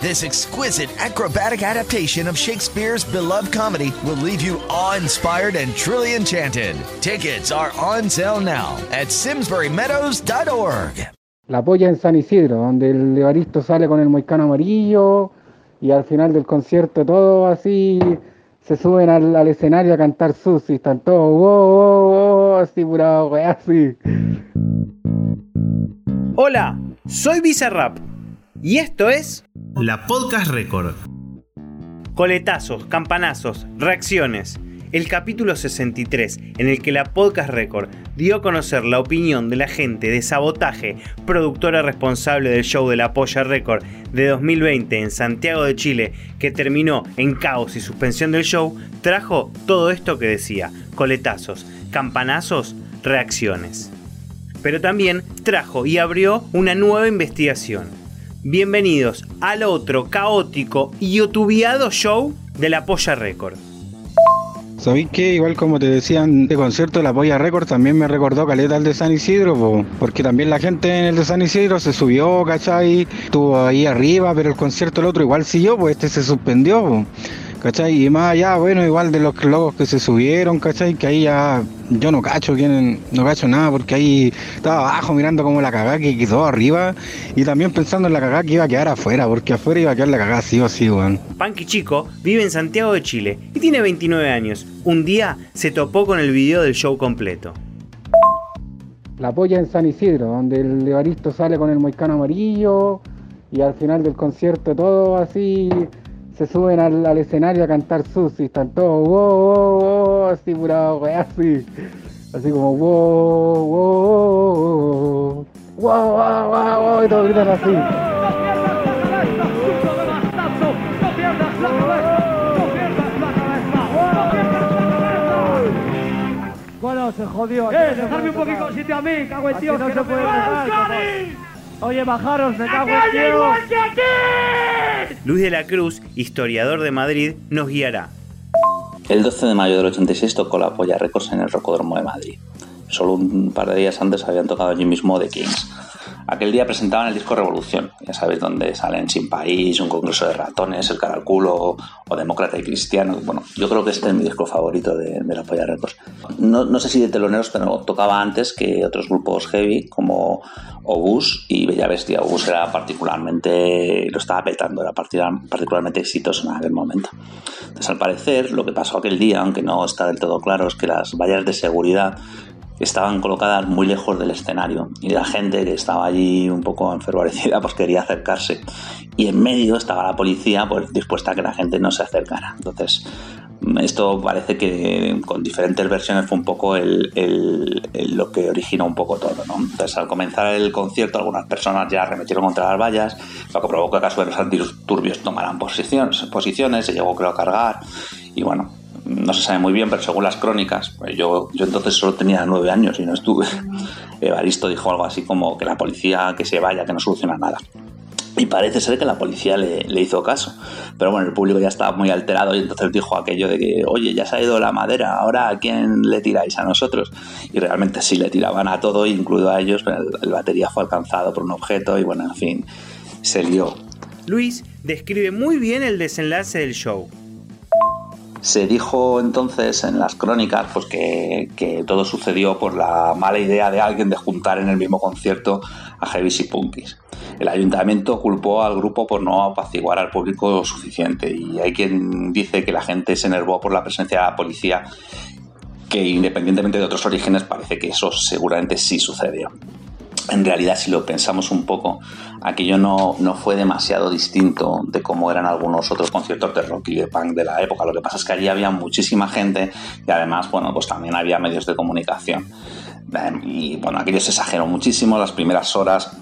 This exquisite acrobatic adaptation of Shakespeare's beloved comedy will leave you awe-inspired and truly enchanted. Tickets are on sale now at simsburymeadows.org. La polla en San Isidro, donde el Evaristo sale con el moicano amarillo y al final del concierto todo así se suben al, al escenario a cantar sus y están todos wow, wow, wow, así pura wea, así. Hola, soy Bizarrap y esto es La Podcast Record. Coletazos, campanazos, reacciones. El capítulo 63, en el que la Podcast Record dio a conocer la opinión de la gente de Sabotaje, productora responsable del show de la Polla Record de 2020 en Santiago de Chile, que terminó en caos y suspensión del show, trajo todo esto que decía: coletazos, campanazos, reacciones. Pero también trajo y abrió una nueva investigación. Bienvenidos al otro caótico y youtubeado show de la Polla Record. ¿Sabéis que igual como te decían de concierto la Polla Record también me recordó Caleta el de San Isidro, po, porque también la gente en el de San Isidro se subió, ¿cachai? Estuvo ahí arriba, pero el concierto el otro igual siguió, pues este se suspendió, po, ¿cachai? Y más allá, bueno, igual de los logos que se subieron, ¿cachai? Que ahí ya yo no cacho quién, no cacho nada, porque ahí estaba abajo mirando como la cagada que quedó arriba y también pensando en la cagada que iba a quedar afuera, porque afuera iba a quedar la cagada sí o sí, weón. Panky Chico vive en Santiago de Chile y tiene 29 años. Un día se topó con el video del show completo. La polla en San Isidro, donde el Evaristo sale con el moicano amarillo y al final del concierto todo así se suben al, al escenario a cantar sus y están todos wow, wow, wow, así pura wea, así. Así como wow, wow, wow, wow, wow, wow, wow, y todos gritan así. Bueno, se jodió. ¡Eh, dejadme un poquito de sitio a mí, cago en Dios! no que se puede! Oye, bajaros, me cago ¡Acá en igual que aquí! Luis de la Cruz, historiador de Madrid, nos guiará. El 12 de mayo del 86 tocó la Polla Records en el Rocódromo de Madrid. Solo un par de días antes habían tocado allí mismo The Kings. Aquel día presentaban el disco Revolución, ya sabéis, donde salen Sin País, Un Congreso de Ratones, El Cara al Culo o Demócrata y Cristiano. Bueno, yo creo que este es mi disco favorito de, de la Polla Records. No, sé si de teloneros, pero tocaba antes que otros grupos heavy como Obús y Bella Bestia. Obús era particularmente, lo estaba petando, era particular- particularmente exitoso en aquel momento. Entonces, al parecer, lo que pasó aquel día, aunque no está del todo claro, es que las vallas de seguridad estaban colocadas muy lejos del escenario y la gente que estaba allí un poco enfervorecida pues quería acercarse y en medio estaba la policía pues dispuesta a que la gente no se acercara entonces esto parece que con diferentes versiones fue un poco el, el- lo que originó un poco todo ¿no? entonces al comenzar el concierto algunas personas ya arremetieron contra las vallas lo que provocó que a su vez los antiturbios tomaran posiciones, posiciones se llegó creo a cargar y bueno no se sabe muy bien, pero según las crónicas, pues yo, yo entonces solo tenía nueve años y no estuve. Evaristo dijo algo así como que la policía que se vaya, que no soluciona nada. Y parece ser que la policía le, le hizo caso. Pero bueno, el público ya estaba muy alterado y entonces dijo aquello de que, oye, ya se ha ido la madera, ahora ¿a quién le tiráis? A nosotros. Y realmente sí le tiraban a todo, incluido a ellos, pero el, el batería fue alcanzado por un objeto y bueno, en fin, se lió. Luis describe muy bien el desenlace del show. Se dijo entonces en las crónicas pues, que, todo sucedió por la mala idea de alguien de juntar en el mismo concierto a heavies y punkis. El ayuntamiento culpó al grupo por no apaciguar al público suficiente y hay quien dice que la gente se enervó por la presencia de la policía que independientemente de otros orígenes parece que eso seguramente sí sucedió. En realidad, si lo pensamos un poco, aquello no, no fue demasiado distinto de cómo eran algunos otros conciertos de rock y de punk de la época. Lo que pasa es que allí había muchísima gente y además, bueno, pues también había medios de comunicación. Eh, Y bueno, aquello se exageró muchísimo. Las primeras horas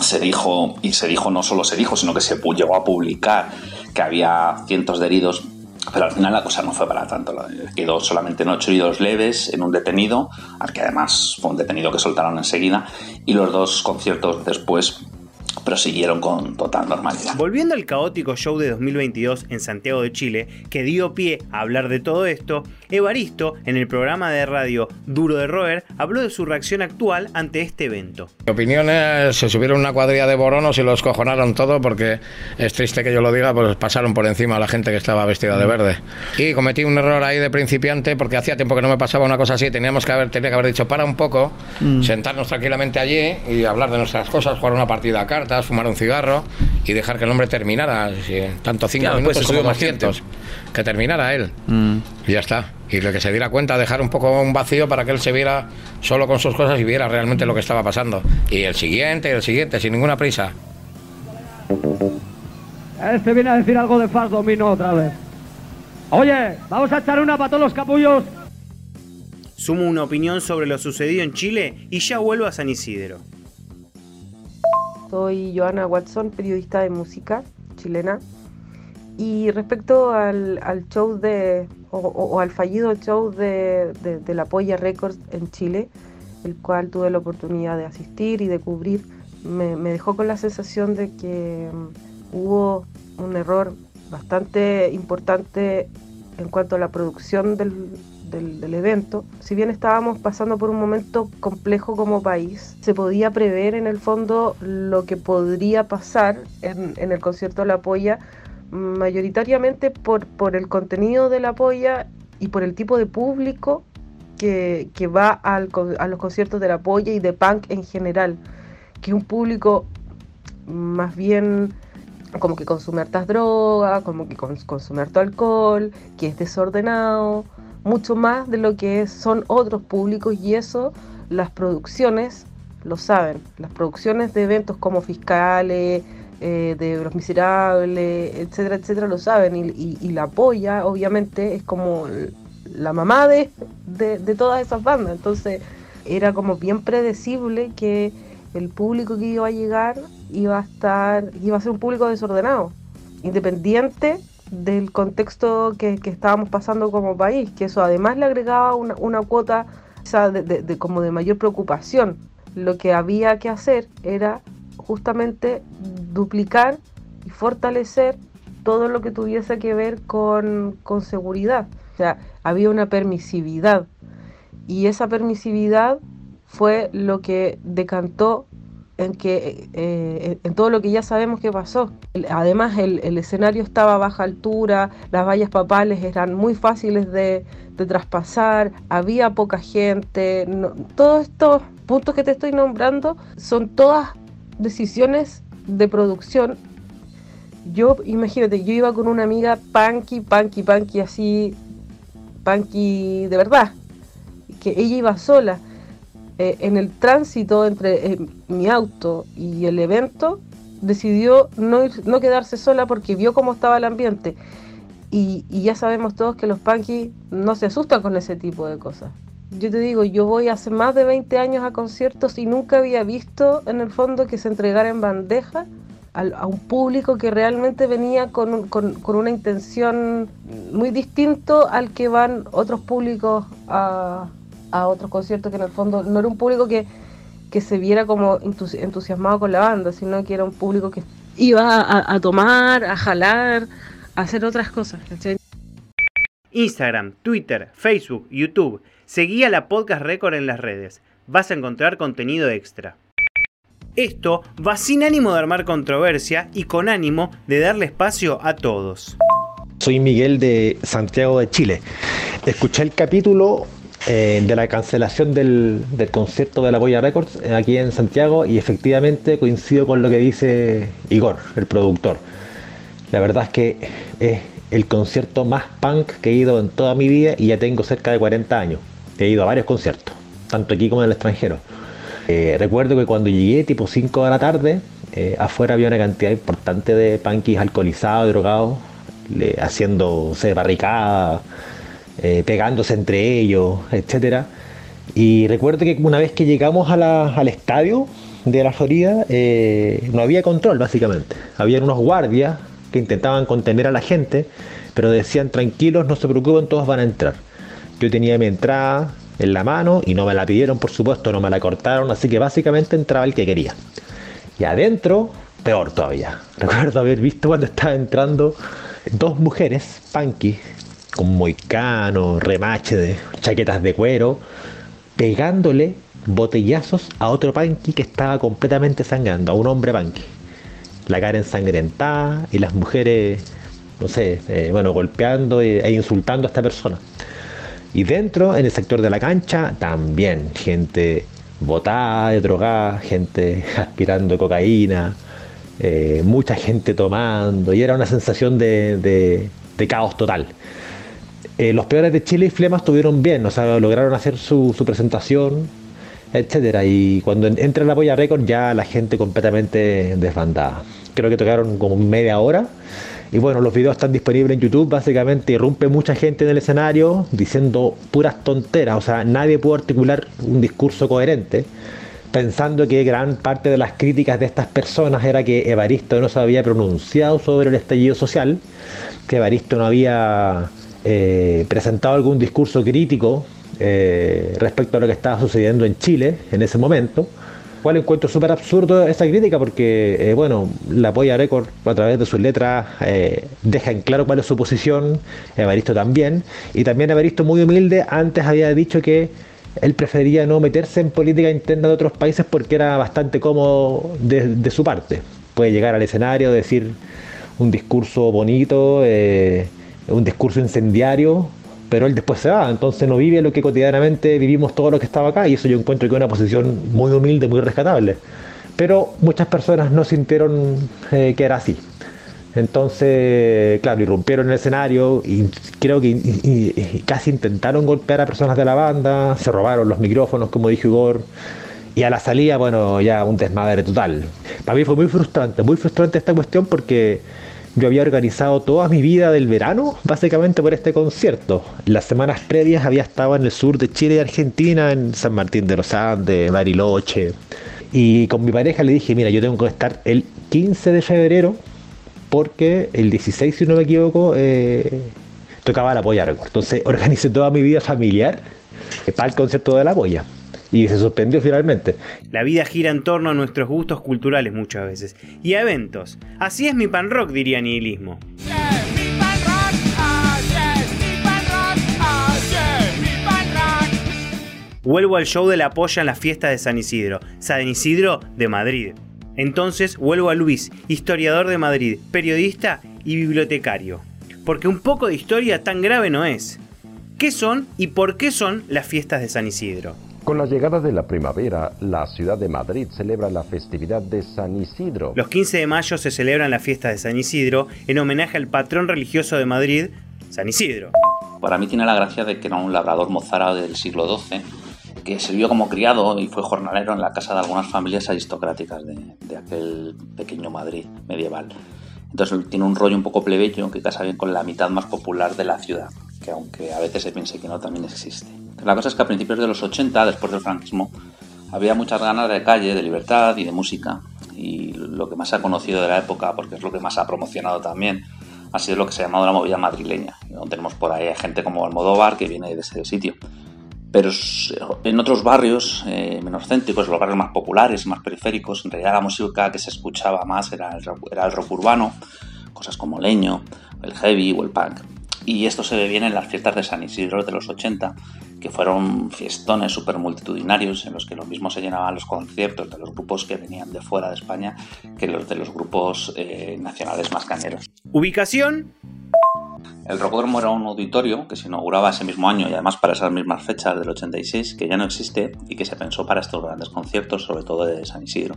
se dijo, y se dijo no solo se dijo, sino que se llegó a publicar que había cientos de heridos pero al final la cosa no fue para tanto. Quedó solamente en ocho heridos leves en un detenido, al que además fue un detenido que soltaron enseguida, y los dos conciertos después prosiguieron con total normalidad. Volviendo al caótico show de 2022 en Santiago de Chile, que dio pie a hablar de todo esto, Evaristo, en el programa de radio Duro de Roer, habló de su reacción actual ante este evento. Mi opinión es, se subieron una cuadrilla de boronos y los cojonaron todo porque es triste que yo lo diga, pues pasaron por encima a la gente que estaba vestida de verde. Y cometí un error ahí de principiante porque hacía tiempo que no me pasaba una cosa así, teníamos que haber, tenía que haber dicho para un poco, sentarnos tranquilamente allí y hablar de nuestras cosas, jugar una partida a cartas, fumar un cigarro y dejar que el hombre terminara, tanto cinco Claro, minutos pues, como subió más 200, que terminara él. Mm. Y ya está. Y lo que se diera cuenta, dejar un poco un vacío para que él se viera solo con sus cosas y viera realmente lo que estaba pasando. Y el siguiente, y el siguiente, sin ninguna prisa. Este viene a decir algo de Fast Domino otra vez. Oye, vamos a echar una para todos los capullos. Sumo una opinión sobre lo sucedido en Chile y ya vuelvo a San Isidro. Soy Joana Watson, periodista de música chilena. Y respecto al, al show de, o, al fallido show de, de- de la Polla Records en Chile, el cual tuve la oportunidad de asistir y de cubrir, me, me dejó con la sensación de que mm, hubo un error bastante importante en cuanto a la producción del, del- evento. Si bien estábamos pasando por un momento complejo como país, se podía prever en el fondo lo que podría pasar en, el concierto la polla, mayoritariamente por, por el contenido de la polla y por el tipo de público que, que va al a los conciertos de la polla y de punk en general, que un público más bien como que consume hartas drogas, como que cons- consume harto alcohol, que es desordenado, mucho más de lo que son otros públicos y eso las producciones lo saben. Las producciones de eventos como Fiscales, eh, de Los Miserables, etcétera, etcétera, lo saben. Y, y- y la polla, obviamente, es como la mamá de, de, de todas esas bandas. Entonces era como bien predecible que el público que iba a llegar iba a estar, iba a ser un público desordenado, independiente del contexto que, que estábamos pasando como país, que eso además le agregaba una, una cuota o sea, de, de- como de mayor preocupación. Lo que había que hacer era justamente duplicar y fortalecer todo lo que tuviese que ver con, con seguridad. O sea, había una permisividad y esa permisividad fue lo que decantó en que eh, en todo lo que ya sabemos que pasó. Además, el, escenario estaba a baja altura, las vallas papales eran muy fáciles de, de traspasar, había poca gente. todos estos puntos que te estoy nombrando son todas decisiones de producción. Yo, imagínate, yo iba con una amiga punky, punky, punky, así, punky de verdad, que ella iba sola eh, en el tránsito entre eh, mi auto y el evento, decidió no, no quedarse sola porque vio cómo estaba el ambiente. Y, ya sabemos todos que los punky no se asustan con ese tipo de cosas. Yo te digo, yo voy hace más de 20 años a conciertos y nunca había visto en el fondo que se entregara en bandeja al- a un público que realmente venía con, con- con una intención muy distinto al que van otros públicos a, a otros conciertos, que en el fondo no era un público que, que se viera como entusi- entusiasmado con la banda, sino que era un público que iba a, a tomar, a jalar, a hacer otras cosas. ¿cachai? Instagram, Twitter, Facebook, YouTube. Seguí a la Podcast Record en las redes. Vas a encontrar contenido extra. Esto va sin ánimo de armar controversia y con ánimo de darle espacio a todos. Soy Miguel de Santiago de Chile. Escuché el capítulo eh, de la cancelación del, del concierto de la Polla Records eh, aquí en Santiago y efectivamente coincido con lo que dice Igor, el productor. La verdad es que es el concierto más punk que he ido en toda mi vida y ya tengo cerca de 40 años. He ido a varios conciertos, tanto aquí como en el extranjero. Eh, recuerdo que cuando llegué, tipo 5 de la tarde, afuera había una cantidad importante de punkis alcoholizados, drogados, haciéndose barricadas, eh, pegándose entre ellos, etcétera. Y recuerdo que una vez que llegamos al estadio de la Florida, eh, no había control básicamente. Habían unos guardias que que intentaban contener a la gente, pero decían tranquilos, no se preocupen, todos van a entrar. Yo tenía mi entrada en la mano y no me la pidieron, por supuesto, no me la cortaron, así que básicamente entraba el que quería. Y adentro, peor todavía. Recuerdo haber visto cuando estaba entrando dos mujeres, punky, con moicano, remache de chaquetas de cuero, pegándole botellazos a otro punky que estaba completamente sangrando, a un hombre punky. La cara ensangrentada y las mujeres, no sé, eh, bueno, golpeando e insultando a esta persona. Y dentro, en el sector de la cancha, también gente botada, drogada, gente aspirando cocaína, eh, mucha gente tomando, y era una sensación de, caos total. Eh, los peores de Chile y Flema estuvieron bien, o sea, lograron hacer su, presentación, etcétera. Y cuando entra la Polla Record ya la gente completamente desbandada. Creo que tocaron como media hora. Y bueno, los videos están disponibles en YouTube. Básicamente irrumpe mucha gente en el escenario diciendo puras tonteras. O sea, nadie pudo articular un discurso coherente. Pensando que gran parte de las críticas de estas personas era que Evaristo no se había pronunciado sobre el estallido social, que Evaristo no había eh, presentado algún discurso crítico eh, respecto a lo que estaba sucediendo en Chile en ese momento. Cual encuentro súper absurdo esa crítica porque, eh, bueno, la Polla Record a través de sus letras eh, deja en claro cuál es su posición, Evaristo también, y también Evaristo muy humilde antes había dicho que él prefería no meterse en política interna de otros países porque era bastante cómodo de, su parte. Puede llegar al escenario, decir un discurso bonito, un discurso incendiario, pero él después se va, entonces no vive lo que cotidianamente vivimos todo lo que estaba acá y eso yo encuentro que es una posición muy humilde, muy rescatable. Pero muchas personas no sintieron eh, que era así. Entonces, claro, irrumpieron en el escenario y creo que casi intentaron golpear a personas de la banda, se robaron los micrófonos, como dijo Igor, y a la salida, bueno, ya un desmadre total. Para mí fue muy frustrante, muy frustrante esta cuestión porque yo había organizado toda mi vida del verano básicamente por este concierto. Las semanas previas había estado en el sur de Chile y Argentina, en San Martín de los Andes, Bariloche. Y con mi pareja le dije, mira, yo tengo que estar el 15 de febrero porque el 16, si no me equivoco, eh, tocaba la polla record. Entonces organicé toda mi vida familiar para el concierto de la polla y se suspendió finalmente. La vida gira en torno a nuestros gustos culturales muchas veces y a eventos. Así es mi pan rock, diría Nihilismo. Vuelvo al show de la polla en la fiesta de San Isidro, San Isidro de Madrid. Entonces vuelvo a Luis, historiador de Madrid, periodista y bibliotecario. Porque un poco de historia tan grave no es. ¿Qué son y por qué son las fiestas de San Isidro? Con la llegada de la primavera, la ciudad de Madrid celebra la festividad de San Isidro. Los 15 de mayo se celebran las fiestas de San Isidro en homenaje al patrón religioso de Madrid, San Isidro. Para mí tiene la gracia de que era un labrador mozárabe del siglo XII que sirvió como criado y fue jornalero en la casa de algunas familias aristocráticas de, de aquel pequeño Madrid medieval. Entonces tiene un rollo un poco plebeyo que casa bien con la mitad más popular de la ciudad, que aunque a veces se piense que no, también existe. La cosa es que a principios de los 80, después del franquismo, había muchas ganas de calle, de libertad y de música. Y lo que más ha conocido de la época, porque es lo que más ha promocionado también, ha sido lo que se ha llamado la movida madrileña. Tenemos por ahí gente como Almodóvar que viene de ese sitio. Pero en otros barrios eh, menos céntricos, los barrios más populares, más periféricos, en realidad la música que se escuchaba más era el, era el rock urbano, cosas como leño, el heavy o el punk. Y esto se ve bien en las fiestas de San Isidro de los 80, que fueron fiestones súper multitudinarios en los que lo mismo se llenaban los conciertos de los grupos que venían de fuera de España que los de los grupos eh, nacionales más cañeros. Ubicación. El Rocódromo era un auditorio que se inauguraba ese mismo año y además para esas mismas fechas del 86, que ya no existe y que se pensó para estos grandes conciertos, sobre todo de San Isidro.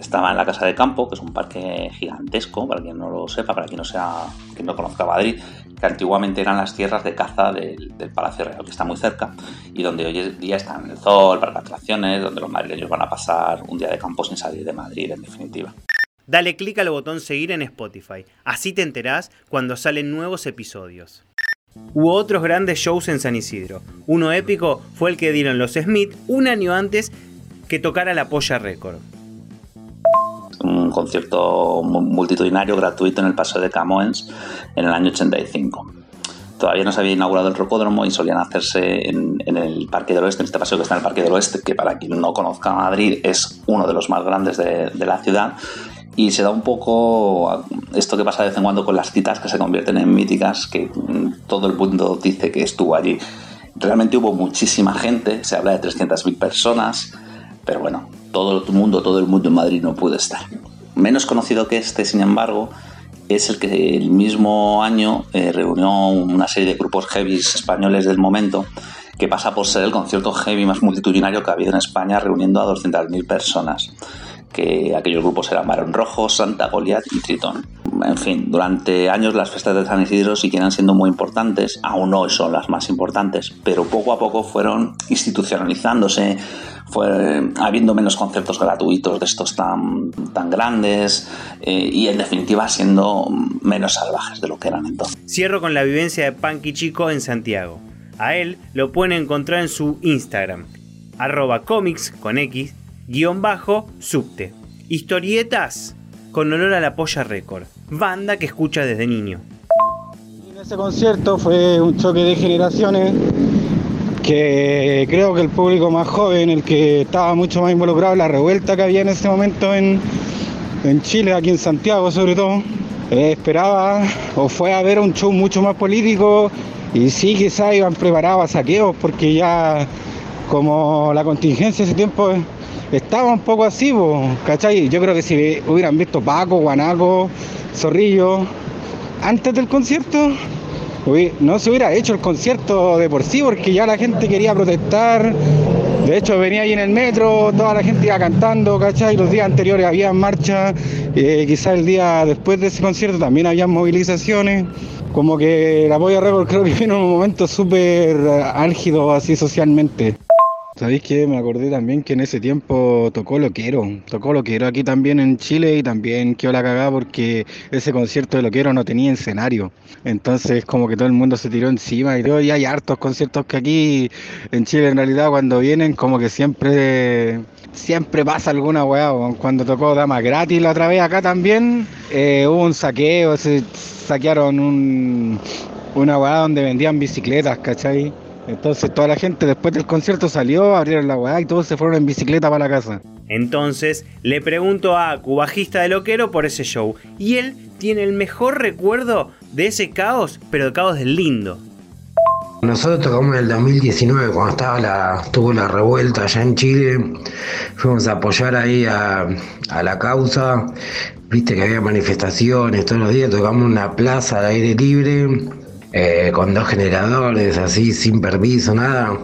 Estaba en la Casa de Campo, que es un parque gigantesco, para quien no lo sepa, para quien no, sea, quien no conozca Madrid, que antiguamente eran las tierras de caza del, Palacio Real, que está muy cerca, y donde hoy en día están el zoo, el parque de atracciones, donde los madrileños van a pasar un día de campo sin salir de Madrid, en definitiva. Dale clic al botón seguir en Spotify, así te enterás cuando salen nuevos episodios. Hubo otros grandes shows en San Isidro. Uno épico fue el que dieron los Smith un año antes que tocara la Polla Record. Un concierto multitudinario gratuito en el Paseo de Camoens en el año 85 todavía no se había inaugurado el rocódromo y solían hacerse en, el Parque del Oeste, en este paseo que está en el Parque del Oeste, que para quien no conozca Madrid es uno de los más grandes de, la ciudad. Y se da un poco esto que pasa de vez en cuando con las citas que se convierten en míticas, que mm, todo el mundo dice que estuvo allí. Realmente hubo muchísima gente, se habla de 300.000 personas, pero bueno, todo el mundo, todo el mundo en Madrid no pudo estar. Menos conocido que este, sin embargo, es el que el mismo año eh, reunió una serie de grupos heavy españoles del momento que pasa por ser el concierto heavy más multitudinario que ha habido en España, reuniendo a 200.000 personas. Que aquellos grupos eran Barón Rojo, Santa Goliath y Tritón. En fin, durante años las fiestas de San Isidro siguen siendo muy importantes, aún hoy son las más importantes, pero poco a poco fueron institucionalizándose, fue habiendo menos conceptos gratuitos de estos tan, tan grandes eh, y en definitiva siendo menos salvajes de lo que eran entonces. Cierro con la vivencia de Punky Chico en Santiago. A él lo pueden encontrar en su Instagram, arroba comics con X, guion bajo, subte. Historietas con honor a la Polla Record, banda que escucha desde niño. En ese concierto fue un choque de generaciones que creo que el público más joven, el que estaba mucho más involucrado en la revuelta que había en ese momento en, Chile, aquí en Santiago sobre todo, eh, esperaba o fue a ver un show mucho más político y sí quizás iban preparados a saqueos porque ya como la contingencia ese tiempo estaba un poco así, ¿cachai? Yo creo que si hubieran visto Paco, Guanaco, Zorrillo antes del concierto, no se hubiera hecho el concierto de por sí porque ya la gente quería protestar. De hecho, venía ahí en el metro, toda la gente iba cantando, ¿cachai? Los días anteriores había marcha, eh, quizás el día después de ese concierto también había movilizaciones. Como que la Polla Record creo que vino en un momento súper álgido así socialmente. ¿Sabéis que Me acordé también que en ese tiempo tocó Loquero, tocó Loquero aquí también en Chile y también quedó la cagada porque ese concierto de Loquero no tenía escenario. Entonces como que todo el mundo se tiró encima y hoy hay hartos conciertos que aquí en Chile en realidad cuando vienen como que siempre siempre pasa alguna weá. Cuando tocó Dama Gratis la otra vez acá también eh, hubo un saqueo, se saquearon un, una weá donde vendían bicicletas, ¿cachai? Entonces toda la gente después del concierto salió, abrieron la weá y todos se fueron en bicicleta para la casa. Entonces le pregunto a Cubajista de Loquero por ese show. Y él tiene el mejor recuerdo de ese caos, pero el caos del lindo. Nosotros tocamos en el 2019, cuando estaba la, tuvo la revuelta allá en Chile. Fuimos a apoyar ahí a, a la causa. Viste que había manifestaciones todos los días. Tocamos una plaza de aire libre eh, con dos generadores, así, sin permiso, nada.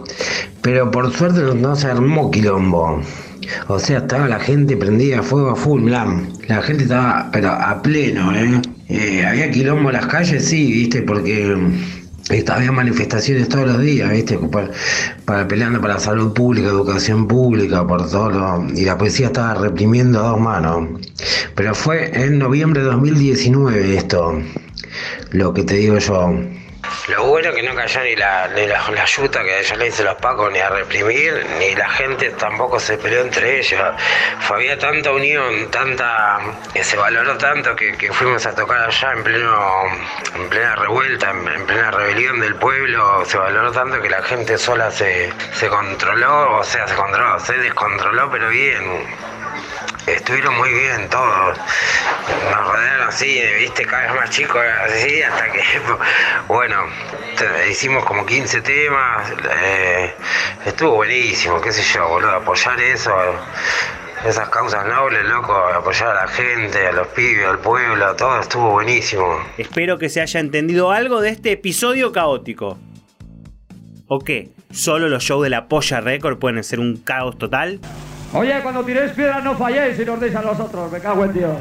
Pero por suerte no, se armó quilombo. O sea, estaba la gente prendida fuego a full, La gente estaba, pero a pleno, ¿eh? ¿eh? había quilombo en las calles, sí, viste, porque había manifestaciones todos los días, ¿viste? Para, peleando para la salud pública, educación pública, por todo. y la policía estaba reprimiendo a dos manos. Pero fue en noviembre de 2019 esto, lo que te digo yo. Lo bueno que no cayó ni la, ni la, yuta que ya le hice los pacos ni a reprimir, ni la gente tampoco se peleó entre ellos. Fue, había tanta unión, tanta que se valoró tanto que, fuimos a tocar allá en pleno en plena revuelta, en, plena rebelión del pueblo, se valoró tanto que la gente sola se, se controló, o sea, se controló, se descontroló, pero bien estuvieron muy bien todos. Nos rodearon así, viste, cada vez más chicos, así, hasta que, bueno, hicimos como 15 temas. Eh, estuvo buenísimo, qué sé yo, boludo, apoyar eso. Esas causas nobles, loco, apoyar a la gente, a los pibes, al pueblo, todo estuvo buenísimo. Espero que se haya entendido algo de este episodio caótico. ¿O qué? ¿Solo los shows de la Polla Record pueden ser un caos total? Oye, cuando tiréis piedras no falléis y nos deis a nosotros, me cago en Dios.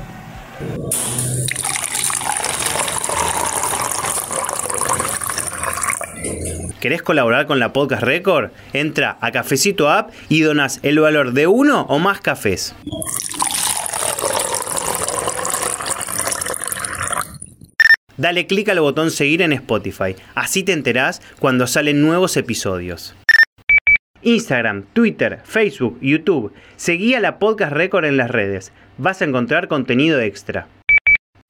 ¿Querés colaborar con la Podcast Record? Entra a Cafecito App y donas el valor de uno o más cafés. Dale clic al botón seguir en Spotify, así te enterás cuando salen nuevos episodios. Instagram, Twitter, Facebook, YouTube. Seguí a la Podcast Record en las redes. Vas a encontrar contenido extra.